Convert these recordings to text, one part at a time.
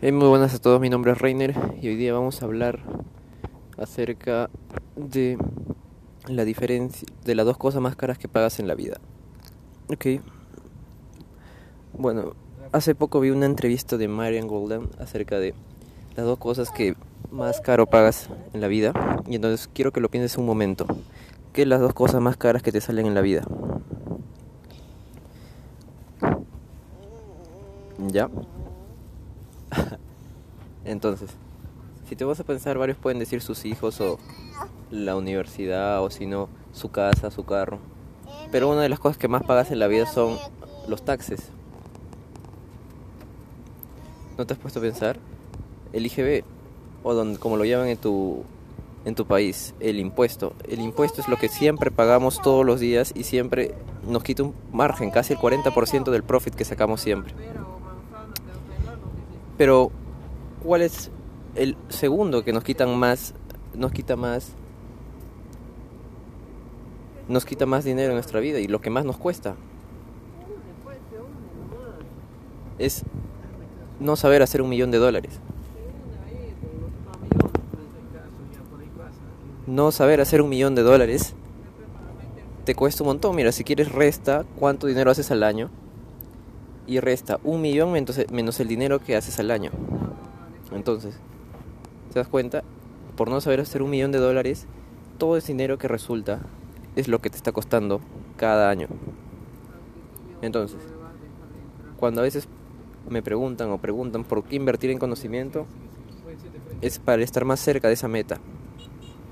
Muy buenas a todos, mi nombre es Reiner y hoy día vamos a hablar acerca de la diferencia de las dos cosas más caras que pagas en la vida. Ok. Bueno, hace poco vi una entrevista de Marian Golden acerca de las dos cosas que más caro pagas en la vida y entonces quiero que lo pienses un momento. ¿Qué las dos cosas más caras que te salen en la vida? ¿Ya? Entonces, si te vas a pensar, varios pueden decir sus hijos o la universidad o si no, su casa, su carro. Pero una de las cosas que más pagas en la vida son los taxes. ¿No te has puesto a pensar? El IGB, o donde, como lo llaman en tu, en tu país, el impuesto. El impuesto es lo que siempre pagamos todos los días y siempre nos quita un margen, casi el 40% del profit que sacamos siempre. Pero, ¿cuál es el segundo que nos quitan más, nos quita más, nos quita más dinero en nuestra vida y lo que más nos cuesta? Es no saber hacer un millón de dólares. No saber hacer un millón de dólares te cuesta un montón. Mira, si quieres resta cuánto dinero haces al año y resta un millón menos el dinero que haces al año. Entonces, ¿te das cuenta? Por no saber hacer un millón de dólares, todo ese dinero que resulta es lo que te está costando cada año. Entonces, cuando a veces me preguntan o preguntan por qué invertir en conocimiento, es para estar más cerca de esa meta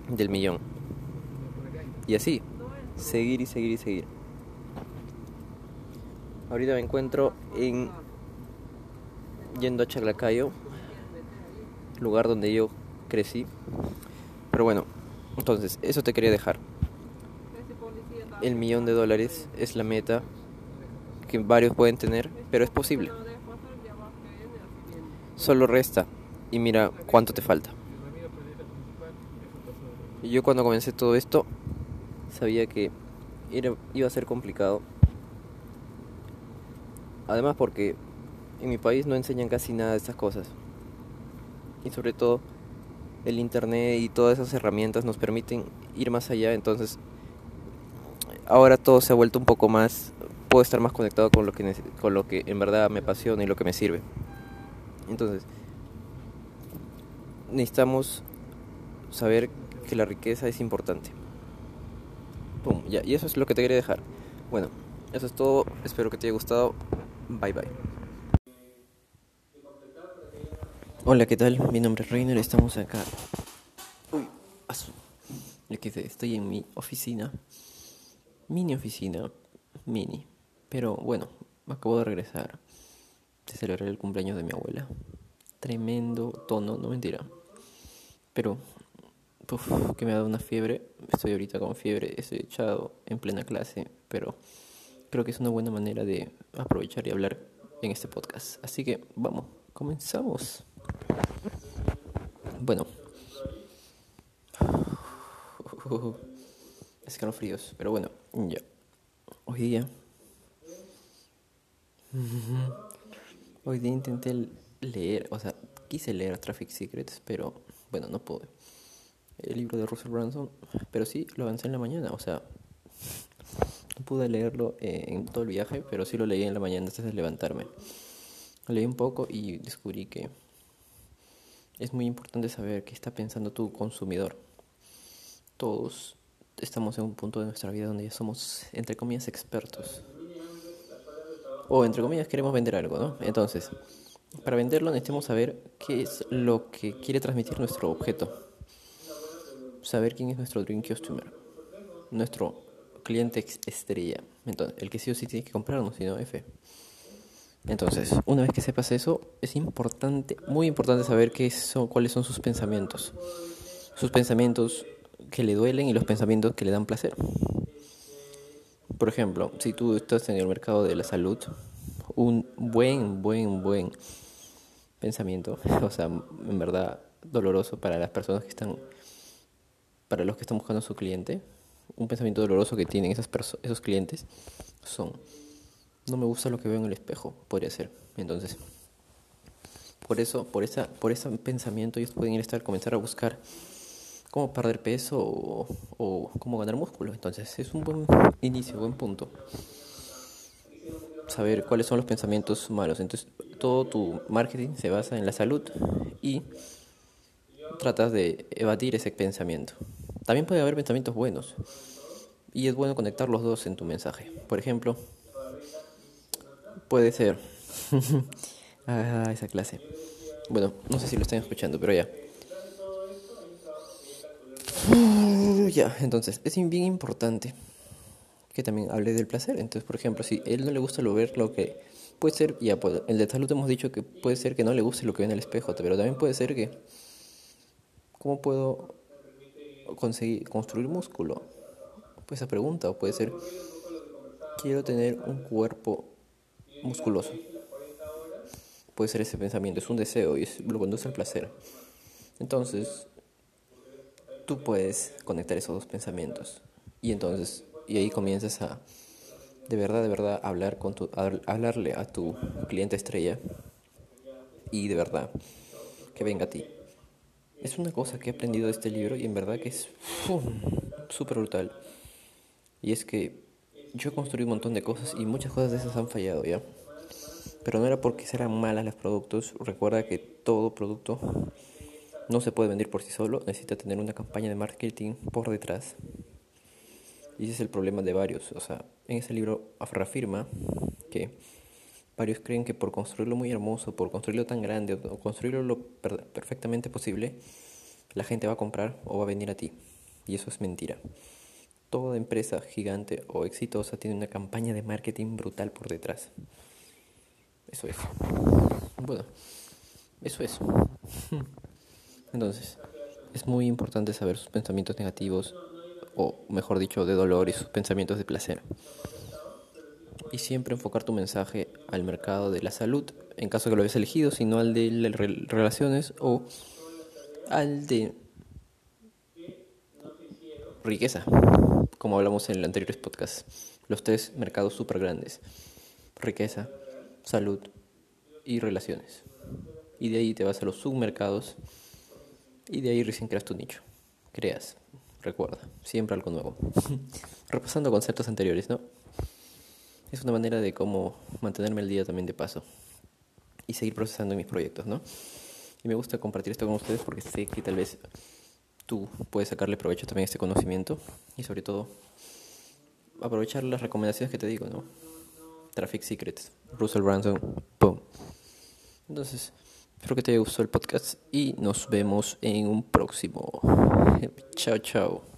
del millón. Y así, seguir y seguir y seguir. Ahorita me encuentro en yendo a Chaclacayo, lugar donde yo crecí. Pero bueno, entonces, eso te quería dejar. El millón de dólares es la meta que varios pueden tener, pero es posible. Solo resta y mira cuánto te falta. Y yo cuando comencé todo esto sabía que iba a ser complicado Además porque en mi país no enseñan casi nada de estas cosas. Y sobre todo el internet y todas esas herramientas nos permiten ir más allá, entonces ahora todo se ha vuelto un poco más puedo estar más conectado con lo que con lo que en verdad me apasiona y lo que me sirve. Entonces, necesitamos saber que la riqueza es importante. Y eso es lo que te quería dejar. Bueno, eso es todo. Espero que te haya gustado. Bye bye. Hola, ¿qué tal? Mi nombre es Reiner, estamos acá. Uy, estoy en mi oficina. Mini oficina. Mini. Pero bueno, acabo de regresar de celebrar el cumpleaños de mi abuela. Tremendo tono, no mentira. Pero, que me ha dado una fiebre. Estoy ahorita con fiebre, estoy echado en plena clase, pero creo que es una buena manera de aprovechar y hablar en este podcast. Así que vamos, comenzamos. Bueno. Escalofríos, pero bueno, ya. Hoy día. Hoy día intenté leer, o sea, quise leer Traffic Secrets, pero bueno, no pude. El libro de Russell Branson, pero sí lo avancé en la mañana, o sea, no pude leerlo eh, en todo el viaje, pero sí lo leí en la mañana antes de levantarme. Leí un poco y descubrí que es muy importante saber qué está pensando tu consumidor. Todos estamos en un punto de nuestra vida donde ya somos, entre comillas, expertos. O, entre comillas, queremos vender algo, ¿no? Entonces, para venderlo necesitamos saber qué es lo que quiere transmitir nuestro objeto. Saber quién es nuestro Dream Customer. Nuestro cliente estrella. Entonces, el que sí o sí tiene que comprarnos, sino F. Entonces, una vez que sepas eso, es importante, muy importante saber qué son, cuáles son sus pensamientos. Sus pensamientos que le duelen y los pensamientos que le dan placer. Por ejemplo, si tú estás en el mercado de la salud, un buen, buen, buen pensamiento, o sea, en verdad doloroso para las personas que están, para los que están buscando a su cliente, un pensamiento doloroso que tienen esas esos clientes son, no me gusta lo que veo en el espejo, podría ser. Entonces, Por eso, por esa, por ese pensamiento, ellos pueden ir a estar, comenzar a buscar cómo perder peso o, o cómo ganar músculo. Entonces, es un buen inicio, buen punto. Saber cuáles son los pensamientos malos. Entonces, todo tu marketing se basa en la salud y tratas de evadir ese pensamiento. También puede haber pensamientos buenos y es bueno conectar los dos en tu mensaje. Por ejemplo, puede ser ah, esa clase. Bueno, no sé si lo están escuchando, pero ya. ya, entonces, es bien importante que también hable del placer. Entonces, por ejemplo, si él no le gusta lo ver lo que puede ser, ya, pues, el de salud hemos dicho que puede ser que no le guste lo que ve en el espejo, pero también puede ser que ¿Cómo puedo conseguir construir músculo? Pues esa pregunta, o puede ser, quiero tener un cuerpo musculoso. Puede ser ese pensamiento, es un deseo y es, lo conduce al placer. Entonces, tú puedes conectar esos dos pensamientos. Y entonces, y ahí comienzas a, de verdad, de verdad, hablar con tu, hablarle a tu cliente estrella. Y de verdad, que venga a ti. Es una cosa que he aprendido de este libro y en verdad que es súper brutal. Y es que yo he construido un montón de cosas y muchas cosas de esas han fallado ya. Pero no era porque serán malas los productos. Recuerda que todo producto no se puede vender por sí solo. Necesita tener una campaña de marketing por detrás. Y ese es el problema de varios. O sea, en ese libro afirma que Varios creen que por construirlo muy hermoso, por construirlo tan grande o construirlo lo perfectamente posible, la gente va a comprar o va a venir a ti. Y eso es mentira. Toda empresa gigante o exitosa tiene una campaña de marketing brutal por detrás. Eso es. Bueno, eso es. Entonces, es muy importante saber sus pensamientos negativos, o mejor dicho, de dolor y sus pensamientos de placer y siempre enfocar tu mensaje al mercado de la salud, en caso que lo hayas elegido, sino al de las relaciones o al de riqueza, como hablamos en el anteriores podcast. Los tres mercados súper grandes, riqueza, salud y relaciones. Y de ahí te vas a los submercados y de ahí recién creas tu nicho. Creas, recuerda, siempre algo nuevo. Repasando conceptos anteriores, ¿no? es una manera de cómo mantenerme el día también de paso y seguir procesando mis proyectos, ¿no? Y me gusta compartir esto con ustedes porque sé que tal vez tú puedes sacarle provecho también a este conocimiento y sobre todo aprovechar las recomendaciones que te digo, ¿no? Traffic Secrets, Russell Brunson, boom. Entonces, espero que te haya gustado el podcast y nos vemos en un próximo. Chao, chao.